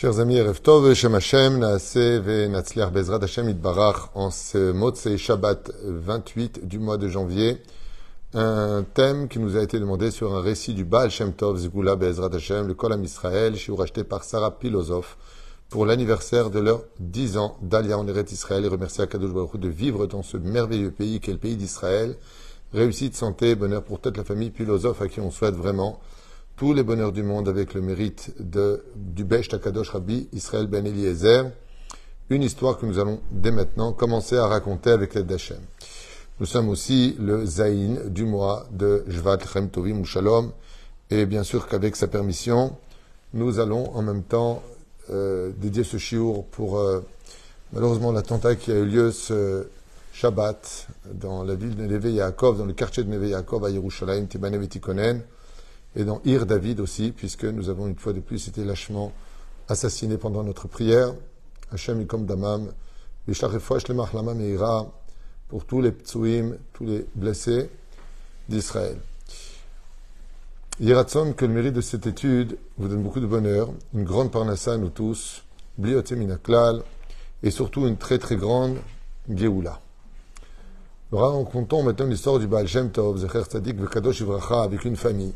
Chers amis, Erev Tov, Shem Hashem, Naaseh ve Natzliach Bezrat Hashem Itbarach, en ce Motzei Shabbat 28 du mois de janvier, un thème qui nous a été demandé sur un récit du Baal Shem Tov, Zgula Bezrat Hashem, le Kolam Israël, chez racheté par Sarah Pilosov, pour l'anniversaire de leurs 10 ans d'Alia en Eretz Israël et remercier Akadosh Baruch de vivre dans ce merveilleux pays qu'est le pays d'Israël. Réussite, santé, bonheur pour toute la famille Pilosov à qui on souhaite vraiment tous les bonheurs du monde avec le mérite de, du Besh Takadosh Rabbi Israël Ben Eliezer. Une histoire que nous allons dès maintenant commencer à raconter avec l'aide d'Hachem. Nous sommes aussi le Zaïn du mois de Jvat Chem Tovim ou Shalom. Et bien sûr qu'avec sa permission, nous allons en même temps euh, dédier ce chiour pour euh, malheureusement l'attentat qui a eu lieu ce Shabbat dans la ville de Neve Yaakov, dans le quartier de Neve Yaakov à Yerushalayim, Tibanev et et dans Ir David aussi, puisque nous avons une fois de plus été lâchement assassinés pendant notre prière. Hashem Ikom Damam, pour tous les ptsuim, tous les blessés d'Israël. Yiratson, que le mérite de cette étude vous donne beaucoup de bonheur, une grande parnassa à nous tous, Bliote et surtout une très très grande Geoula. Nous racontons maintenant l'histoire du Baal Shem Tov, Zecher Tzadik Vekadosh Ivracha, avec une famille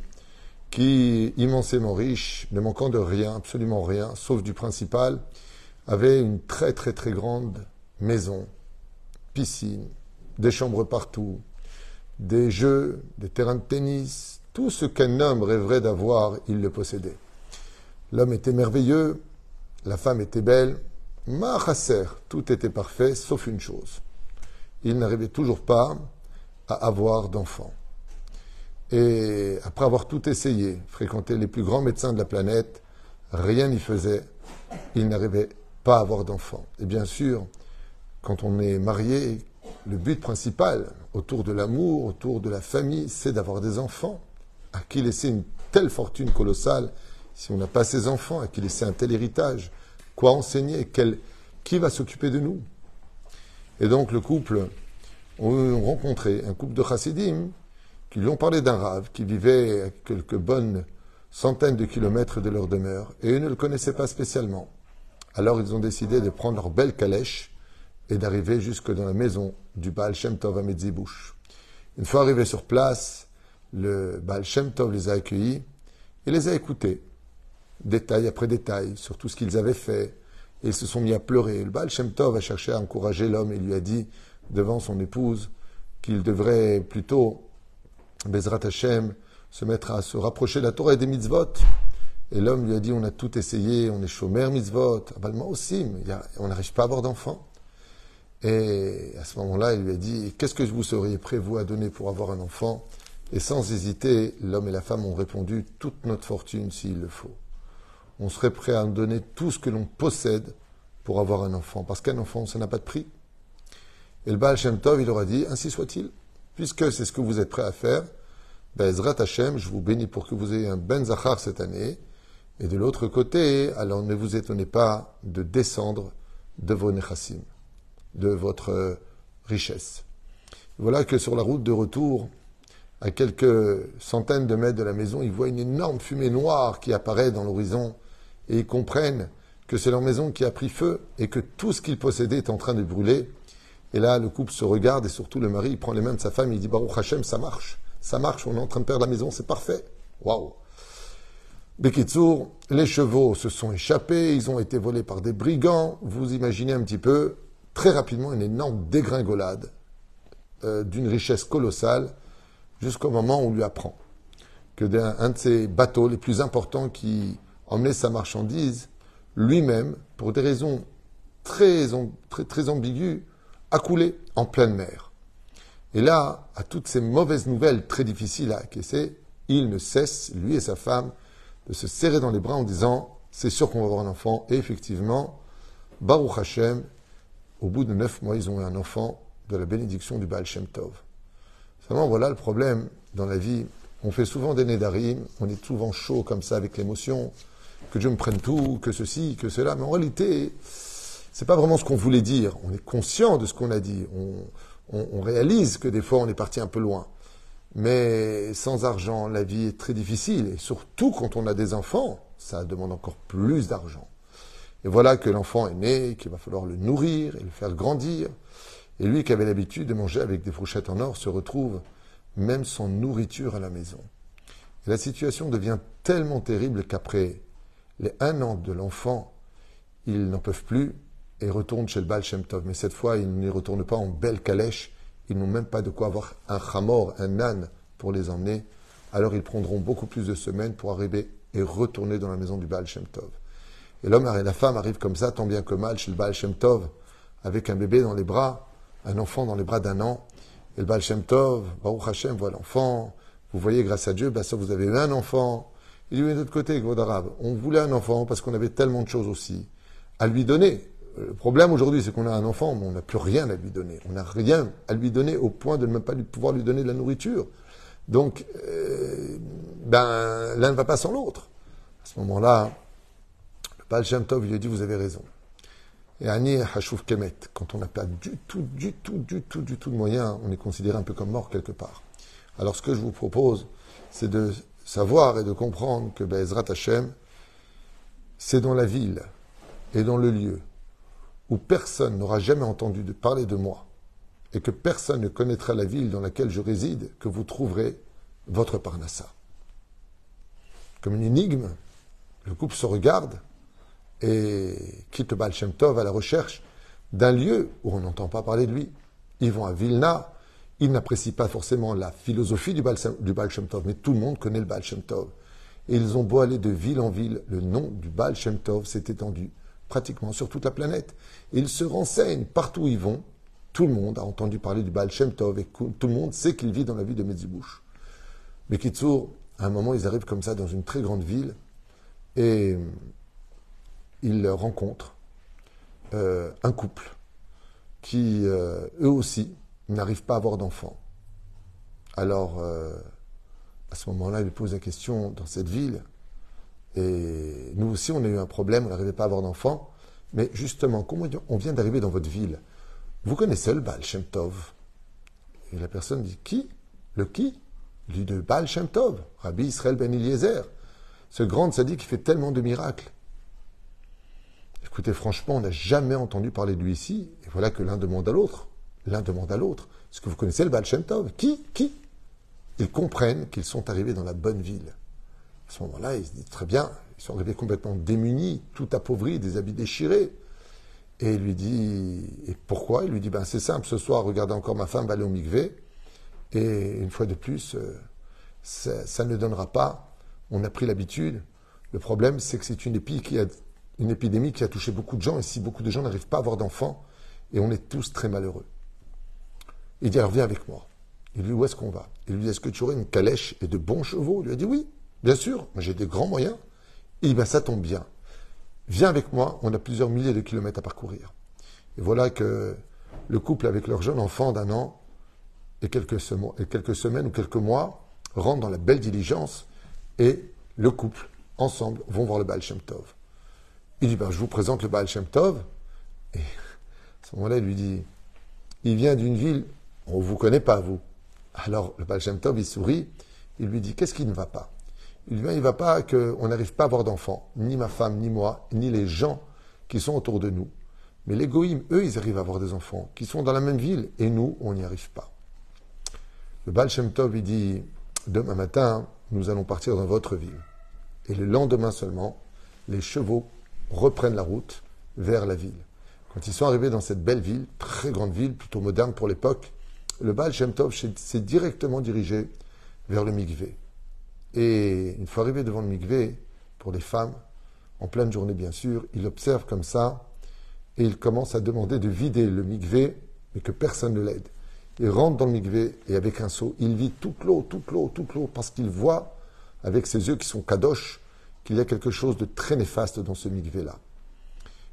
qui, immensément riche, ne manquant de rien, absolument rien, sauf du principal, avait une très très très grande maison, piscine, des chambres partout, des jeux, des terrains de tennis, tout ce qu'un homme rêverait d'avoir, il le possédait. L'homme était merveilleux, la femme était belle, Mahasser, tout était parfait, sauf une chose. Il n'arrivait toujours pas à avoir d'enfants. Et après avoir tout essayé, fréquenté les plus grands médecins de la planète, rien n'y faisait. Il n'arrivait pas à avoir d'enfants. Et bien sûr, quand on est marié, le but principal autour de l'amour, autour de la famille, c'est d'avoir des enfants. À qui laisser une telle fortune colossale si on n'a pas ses enfants À qui laisser un tel héritage? Quoi enseigner? Qui va s'occuper de nous? Et donc le couple ont rencontré un couple de chassidim qui lui ont parlé d'un rave qui vivait à quelques bonnes centaines de kilomètres de leur demeure, et eux ne le connaissaient pas spécialement. Alors ils ont décidé de prendre leur belle calèche et d'arriver jusque dans la maison du Baal Shem Tov à Medzibouche. Une fois arrivés sur place, le Baal Shem les a accueillis et les a écoutés, détail après détail, sur tout ce qu'ils avaient fait, et ils se sont mis à pleurer. Le Baal Shem Tov a cherché à encourager l'homme et lui a dit, devant son épouse, qu'il devrait plutôt Bezrat Hashem, se mettre à se rapprocher de la Torah et des mitzvot. Et l'homme lui a dit, on a tout essayé, on est chômeur mitzvot. Moi aussi, mais on n'arrive pas à avoir d'enfants. Et à ce moment-là, il lui a dit, qu'est-ce que vous seriez prêt, vous, à donner pour avoir un enfant? Et sans hésiter, l'homme et la femme ont répondu, toute notre fortune s'il le faut. On serait prêt à donner tout ce que l'on possède pour avoir un enfant. Parce qu'un enfant, ça n'a pas de prix. Et le Baal Shem Tov, il leur a dit, ainsi soit-il puisque c'est ce que vous êtes prêt à faire, Bezrat Hashem, je vous bénis pour que vous ayez un Ben Zachar cette année. Et de l'autre côté, alors ne vous étonnez pas de descendre de vos nechassim, de votre richesse. Voilà que sur la route de retour, à quelques centaines de mètres de la maison, ils voient une énorme fumée noire qui apparaît dans l'horizon et ils comprennent que c'est leur maison qui a pris feu et que tout ce qu'ils possédaient est en train de brûler et là, le couple se regarde et surtout le mari, il prend les mains de sa femme, il dit Baruch Hashem, ça marche. Ça marche, on est en train de perdre la maison, c'est parfait. Waouh Bekitsour, les chevaux se sont échappés, ils ont été volés par des brigands. Vous imaginez un petit peu, très rapidement, une énorme dégringolade euh, d'une richesse colossale jusqu'au moment où on lui apprend que d'un de ces bateaux les plus importants qui emmenait sa marchandise, lui-même, pour des raisons très, très, très ambiguës, a coulé en pleine mer. Et là, à toutes ces mauvaises nouvelles très difficiles à acquiescer, il ne cesse, lui et sa femme, de se serrer dans les bras en disant C'est sûr qu'on va avoir un enfant. Et effectivement, Baruch Hashem, au bout de neuf mois, ils ont eu un enfant de la bénédiction du Baal Shem Tov. Seulement, voilà le problème dans la vie. On fait souvent des nédarim, on est souvent chaud comme ça avec l'émotion, que Dieu me prenne tout, que ceci, que cela. Mais en réalité, c'est pas vraiment ce qu'on voulait dire. On est conscient de ce qu'on a dit. On, réalise que des fois on est parti un peu loin. Mais sans argent, la vie est très difficile. Et surtout quand on a des enfants, ça demande encore plus d'argent. Et voilà que l'enfant est né, qu'il va falloir le nourrir et le faire grandir. Et lui qui avait l'habitude de manger avec des fourchettes en or se retrouve même sans nourriture à la maison. Et la situation devient tellement terrible qu'après les un an de l'enfant, ils n'en peuvent plus et retournent chez le Baal Shem Tov. Mais cette fois, ils n'y retournent pas en belle calèche. Ils n'ont même pas de quoi avoir un chamor, un âne pour les emmener. Alors ils prendront beaucoup plus de semaines pour arriver et retourner dans la maison du Baal Shem Tov. Et l'homme et la femme arrivent comme ça, tant bien que mal, chez le Baal Shem Tov, avec un bébé dans les bras, un enfant dans les bras d'un an. Et le Baal Shem Tov, Baruch Hashem voit l'enfant. Vous voyez, grâce à Dieu, ben ça, vous avez eu un enfant. Il dit, de l'autre côté, Gvod on voulait un enfant parce qu'on avait tellement de choses aussi à lui donner. Le problème aujourd'hui, c'est qu'on a un enfant, mais on n'a plus rien à lui donner. On n'a rien à lui donner au point de ne même pas pouvoir lui donner de la nourriture. Donc, euh, ben, l'un ne va pas sans l'autre. À ce moment-là, le Baal Shem Tov lui a dit, vous avez raison. Et Ani Hashouf Kemet, quand on n'a pas du tout, du tout, du tout, du tout de moyens, on est considéré un peu comme mort quelque part. Alors ce que je vous propose, c'est de savoir et de comprendre que Bezrat Hashem, c'est dans la ville et dans le lieu où personne n'aura jamais entendu parler de moi et que personne ne connaîtra la ville dans laquelle je réside que vous trouverez votre Parnassa. Comme une énigme, le couple se regarde et quitte Baal Shem Tov à la recherche d'un lieu où on n'entend pas parler de lui. Ils vont à Vilna, ils n'apprécient pas forcément la philosophie du Baal, Tov, mais tout le monde connaît le Baal Tov. Et ils ont beau aller de ville en ville, le nom du Baal Tov s'est étendu pratiquement sur toute la planète. Ils se renseignent partout où ils vont. Tout le monde a entendu parler du Baal Shem Tov et tout le monde sait qu'il vit dans la ville de Medzibouche. Mais Kitsour, à un moment, ils arrivent comme ça dans une très grande ville et ils rencontrent euh, un couple qui, euh, eux aussi, n'arrivent pas à avoir d'enfants. Alors, euh, à ce moment-là, ils posent la question dans cette ville, et nous aussi, on a eu un problème, on n'arrivait pas à avoir d'enfants. Mais justement, comment on vient d'arriver dans votre ville Vous connaissez le Baal Shem Tov Et la personne dit Qui? Le qui? Dit de Baal Shem Tov, Rabbi Israël Ben Eliezer. Ce grand sadique qui fait tellement de miracles. Écoutez, franchement, on n'a jamais entendu parler de lui ici. Et voilà que l'un demande à l'autre. L'un demande à l'autre Est-ce que vous connaissez le Baal Shem Tov? Qui? Qui? Ils comprennent qu'ils sont arrivés dans la bonne ville. À ce moment-là, il se dit très bien, ils sont arrivés complètement démunis, tout appauvris, des habits déchirés. Et il lui dit, et pourquoi? Il lui dit, ben c'est simple, ce soir, regardez encore ma femme va aller au mikvé. Et une fois de plus, euh, ça, ne donnera pas. On a pris l'habitude. Le problème, c'est que c'est une, une épidémie qui a touché beaucoup de gens. Et si beaucoup de gens n'arrivent pas à avoir d'enfants, et on est tous très malheureux. Il dit, alors viens avec moi. Il lui dit, où est-ce qu'on va? Il lui dit, est-ce que tu aurais une calèche et de bons chevaux? Il lui a dit, oui. Bien sûr, j'ai des grands moyens. Dit, ben, ça tombe bien. Viens avec moi, on a plusieurs milliers de kilomètres à parcourir. Et voilà que le couple avec leur jeune enfant d'un an et quelques, et semaines ou quelques mois rentrent dans la belle diligence et le couple, ensemble, vont voir le Baal Shem Tov. Il dit, ben, je vous présente le Baal Shem Tov. Et à ce moment-là, il lui dit, il vient d'une ville, on ne vous connaît pas, vous. Alors le Baal Shem Tov, il sourit, il lui dit, qu'est-ce qui ne va pas? Il ne va pas qu'on n'arrive pas à avoir d'enfants, ni ma femme, ni moi, ni les gens qui sont autour de nous. Mais les eux, ils arrivent à avoir des enfants, qui sont dans la même ville, et nous, on n'y arrive pas. Le Baal Shem Tov, il dit, demain matin, nous allons partir dans votre ville. Et le lendemain seulement, les chevaux reprennent la route vers la ville. Quand ils sont arrivés dans cette belle ville, très grande ville, plutôt moderne pour l'époque, le Baal Shem Tov s'est directement dirigé vers le Mikvé. Et une fois arrivé devant le mikvé, pour les femmes, en pleine journée bien sûr, il observe comme ça et il commence à demander de vider le mikvé, mais que personne ne l'aide. Il rentre dans le mikvé et avec un seau, il vide toute l'eau, toute l'eau, toute l'eau, parce qu'il voit avec ses yeux qui sont kadosh qu'il y a quelque chose de très néfaste dans ce mikvé-là.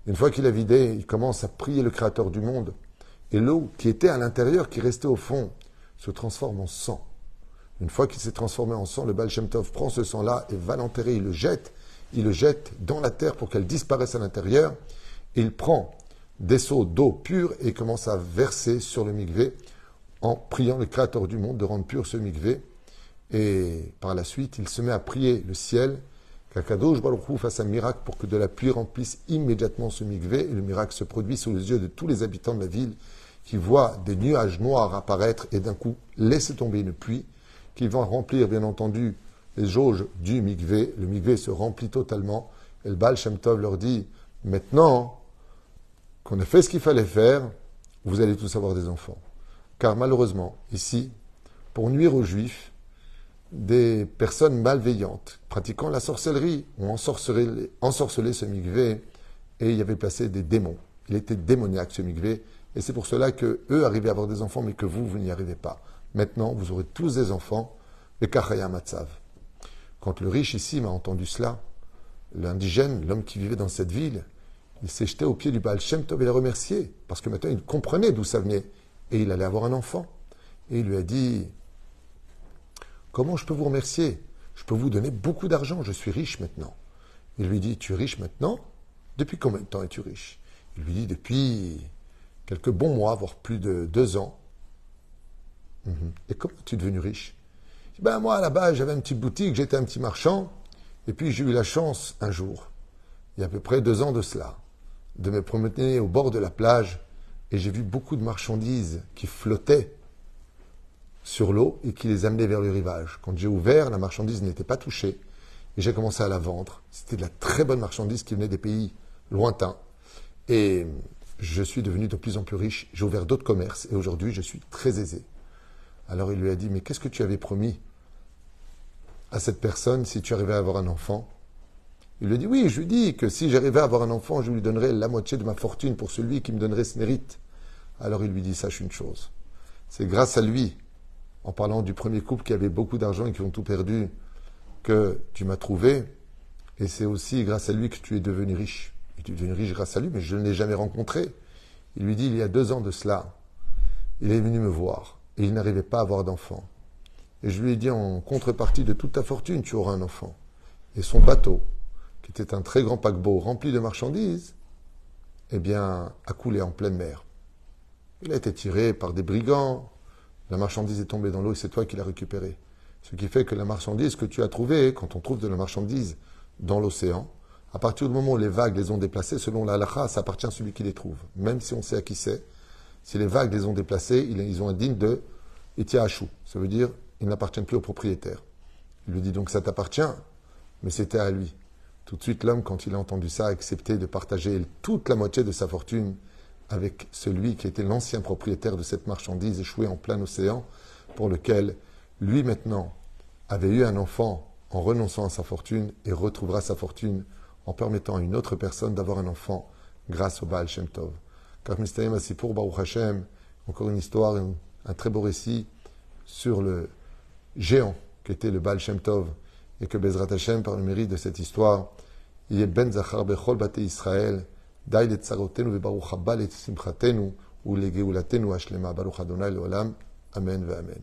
Une fois qu'il a vidé, il commence à prier le Créateur du monde. Et l'eau qui était à l'intérieur, qui restait au fond, se transforme en sang. Une fois qu'il s'est transformé en sang, le Baal prend ce sang-là et va l'enterrer, il le jette, il le jette dans la terre pour qu'elle disparaisse à l'intérieur. Il prend des seaux d'eau pure et commence à verser sur le mikvé en priant le Créateur du monde de rendre pur ce mikvé. Et par la suite, il se met à prier le ciel qu'Akadosh Baruch fasse un miracle pour que de la pluie remplisse immédiatement ce mikvé et le miracle se produit sous les yeux de tous les habitants de la ville qui voient des nuages noirs apparaître et d'un coup laisser tomber une pluie qui va remplir bien entendu les jauges du mikvé. Le mikvé se remplit totalement et le Baal Shem Tov leur dit maintenant qu'on a fait ce qu'il fallait faire, vous allez tous avoir des enfants. Car malheureusement, ici, pour nuire aux Juifs, des personnes malveillantes pratiquant la sorcellerie ont ensorcelé, ensorcelé ce migvé et il y avait placé des démons. Il était démoniaque ce migvé et c'est pour cela que eux arrivaient à avoir des enfants mais que vous, vous n'y arrivez pas. Maintenant, vous aurez tous des enfants, les Kachaya Matzav. Quand le riche ici m'a entendu cela, l'indigène, l'homme qui vivait dans cette ville, il s'est jeté au pied du Baal Shem Tov et l'a remercié parce que maintenant il comprenait d'où ça venait et il allait avoir un enfant. Et il lui a dit Comment je peux vous remercier? Je peux vous donner beaucoup d'argent, je suis riche maintenant. Il lui dit, tu es riche maintenant? Depuis combien de temps es-tu riche? Il lui dit, depuis quelques bons mois, voire plus de deux ans. Et comment es-tu devenu riche? Ben moi, là-bas, j'avais une petite boutique, j'étais un petit marchand, et puis j'ai eu la chance, un jour, il y a à peu près deux ans de cela, de me promener au bord de la plage, et j'ai vu beaucoup de marchandises qui flottaient sur l'eau et qui les amenait vers le rivage. Quand j'ai ouvert, la marchandise n'était pas touchée et j'ai commencé à la vendre. C'était de la très bonne marchandise qui venait des pays lointains. Et je suis devenu de plus en plus riche. J'ai ouvert d'autres commerces et aujourd'hui je suis très aisé. Alors il lui a dit, mais qu'est-ce que tu avais promis à cette personne si tu arrivais à avoir un enfant? Il lui a dit, oui, je lui dis que si j'arrivais à avoir un enfant, je lui donnerais la moitié de ma fortune pour celui qui me donnerait ce mérite. Alors il lui dit, sache une chose, c'est grâce à lui en parlant du premier couple qui avait beaucoup d'argent et qui ont tout perdu, que tu m'as trouvé. Et c'est aussi grâce à lui que tu es devenu riche. Et tu es devenu riche grâce à lui, mais je ne l'ai jamais rencontré. Il lui dit, il y a deux ans de cela, il est venu me voir et il n'arrivait pas à avoir d'enfant. Et je lui ai dit, en contrepartie de toute ta fortune, tu auras un enfant. Et son bateau, qui était un très grand paquebot rempli de marchandises, eh bien, a coulé en pleine mer. Il a été tiré par des brigands, la marchandise est tombée dans l'eau et c'est toi qui l'as récupérée. Ce qui fait que la marchandise que tu as trouvée, quand on trouve de la marchandise dans l'océan, à partir du moment où les vagues les ont déplacées, selon la halakha, ça appartient à celui qui les trouve. Même si on sait à qui c'est, si les vagues les ont déplacées, ils ont un digne de itiahachou. Ça veut dire, ils n'appartiennent plus au propriétaire. Il lui dit donc, ça t'appartient, mais c'était à lui. Tout de suite, l'homme, quand il a entendu ça, a accepté de partager toute la moitié de sa fortune avec celui qui était l'ancien propriétaire de cette marchandise échouée en plein océan, pour lequel lui maintenant avait eu un enfant en renonçant à sa fortune et retrouvera sa fortune en permettant à une autre personne d'avoir un enfant grâce au Baal Shem Tov. Asipour, Baruch Hashem, encore une histoire, un très beau récit sur le géant qui était le Baal Shem Tov, et que Bezrat Hashem, par le mérite de cette histoire, il est Ben Zachar Bechol Bate Israël, Dai le Tsarotenu, Baruch Habal et Simchatenu, ou le Geulatenu, Ashlema, Baruch Adonai, Olam, Amen, Amen.